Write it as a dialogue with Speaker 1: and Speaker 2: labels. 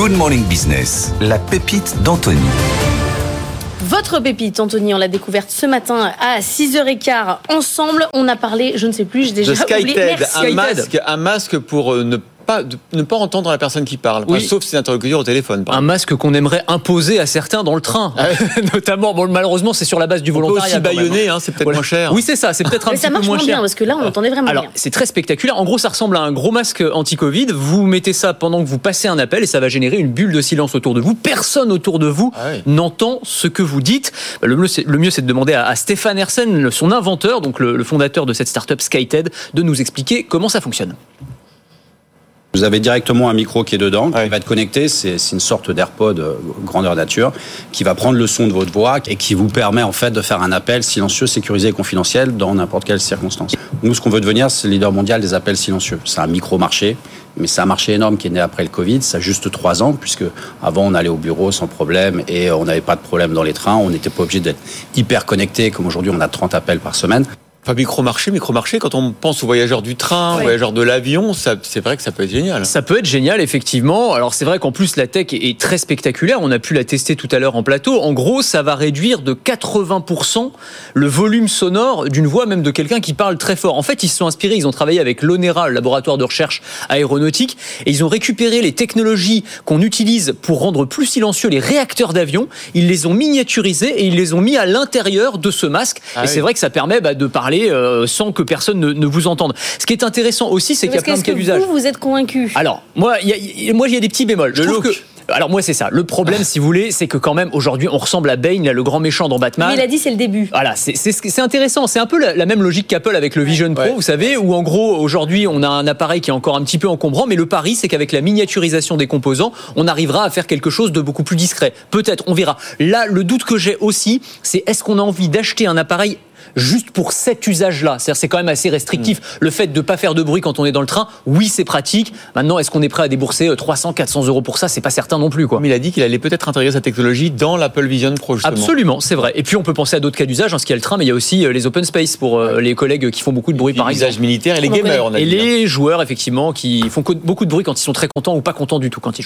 Speaker 1: Good Morning Business, la pépite d'Anthony.
Speaker 2: Votre pépite, Anthony, on l'a découverte ce matin à 6h15 ensemble. On a parlé, je ne sais plus, j'ai déjà
Speaker 3: de
Speaker 2: oublié.
Speaker 3: SkyTed,
Speaker 2: Merci.
Speaker 3: un masque, un masque pour euh, ne pas, de- ne pas entendre la personne qui parle, Enfin,
Speaker 4: Oui.
Speaker 3: sauf si c'est interlocuteur au téléphone. par
Speaker 4: Un masque qu'on aimerait imposer à certains dans le train, notamment. Bon, malheureusement, c'est sur la base du
Speaker 3: On peut
Speaker 4: volontariat.
Speaker 3: aussi
Speaker 4: même, hein.
Speaker 3: baïonner, hein, c'est peut-être
Speaker 4: Voilà.
Speaker 3: moins cher.
Speaker 4: Oui, c'est ça. C'est peut-être un
Speaker 2: Mais
Speaker 4: petit
Speaker 2: ça
Speaker 4: peu
Speaker 2: marche
Speaker 4: moins
Speaker 2: moins
Speaker 4: cher.
Speaker 2: bien parce que là, on entendait vraiment
Speaker 4: Alors,
Speaker 2: rien.
Speaker 4: c'est très spectaculaire. En gros, ça ressemble à un gros masque anti-Covid. Vous mettez ça pendant que vous passez un appel et ça va générer une bulle de silence autour de vous. Personne autour de vous
Speaker 3: Ah oui.
Speaker 4: n'entend ce que vous dites. Bah, Le mieux, c'est, le mieux, c'est de demander à, à Stéphane Hersen, son inventeur, donc le, le fondateur de cette startup SkyTed, de nous expliquer comment ça fonctionne.
Speaker 5: Vous avez directement un micro qui est dedans,
Speaker 3: Ouais.
Speaker 5: qui va être connecté. C'est c'est une sorte d'AirPod euh, grandeur nature, qui va prendre le son de votre voix et qui vous permet en fait de faire un appel silencieux, sécurisé et confidentiel dans n'importe quelle circonstance. Nous, ce qu'on veut devenir, c'est le leader mondial des appels silencieux. C'est un micro-marché, mais c'est un marché énorme qui est né après le Covid. Ça a juste trois ans, puisque avant on allait au bureau sans problème et on n'avait pas de problème dans les trains. On n'était pas obligé d'être hyper connecté, comme aujourd'hui on a 30 appels par semaine.
Speaker 3: Enfin, micro-marché, micro-marché, quand on pense aux voyageurs du train, aux voyageurs de l'avion, ça- c'est vrai que ça peut être génial.
Speaker 4: Ça peut être génial, effectivement. Alors c'est vrai qu'en plus la tech est est très spectaculaire. On a pu la tester tout à l'heure en plateau. En gros, ça va réduire de 80% le volume sonore d'une voix même de quelqu'un qui parle très fort. En fait, ils se sont inspirés, ils ont travaillé avec l'ONERA, le laboratoire de recherche aéronautique, et ils ont récupéré les technologies qu'on utilise pour rendre plus silencieux les réacteurs d'avion. Ils les ont miniaturisés et ils les ont mis à l'intérieur de ce masque.
Speaker 3: Ah
Speaker 4: et
Speaker 3: oui.
Speaker 4: c'est vrai que ça permet bah, de parler euh, sans que personne ne, ne vous entende. Ce qui est intéressant aussi, c'est qu'il y a plein de
Speaker 2: est-ce
Speaker 4: cas
Speaker 2: que
Speaker 4: d'usage.
Speaker 2: vous, vous êtes convaincu
Speaker 4: Alors, moi, il y a- il y a, moi, il y a des petits bémols. Je trouve que- alors moi, c'est ça. Le problème, si vous voulez, c'est que quand même, aujourd'hui, on ressemble à Bane, là, le grand méchant dans Batman.
Speaker 2: Mais il a dit c'est le début.
Speaker 4: Voilà, c'est intéressant. C'est un peu la, la même logique qu'Apple avec le Vision Pro,
Speaker 3: Ouais.
Speaker 4: vous savez, où en gros, aujourd'hui, on a un appareil qui est encore un petit peu encombrant, mais le pari, c'est qu'avec la miniaturisation des composants, on arrivera à faire quelque chose de beaucoup plus discret. Peut-être, on verra. Là, le doute que j'ai aussi, c'est est-ce qu'on a envie d'acheter un appareil juste pour cet usage-là C'est-à-dire, c'est quand même assez restrictif.
Speaker 3: Mm.
Speaker 4: Le fait de ne pas faire de bruit quand on est dans le train, oui, c'est pratique. Maintenant, est-ce qu'on est prêt à débourser euh, 300, 400 euros pour ça? C'est pas certain non plus, quoi.
Speaker 3: Il a dit qu'il allait peut-être intégrer sa technologie dans l'Apple Vision Pro, justement.
Speaker 4: Absolument, c'est vrai. Et puis on peut penser à d'autres cas d'usage, hein, ce qu'il y a le train, mais il y a aussi euh, les open space pour euh, les collègues qui font beaucoup de bruit, par exemple.
Speaker 3: Militaire et les
Speaker 2: en
Speaker 3: gamers,
Speaker 2: connaît.
Speaker 3: on a
Speaker 4: Et
Speaker 3: dit. hein.
Speaker 4: les joueurs, effectivement, qui font co- beaucoup de bruit quand ils sont très contents ou pas contents du tout quand ils jouent.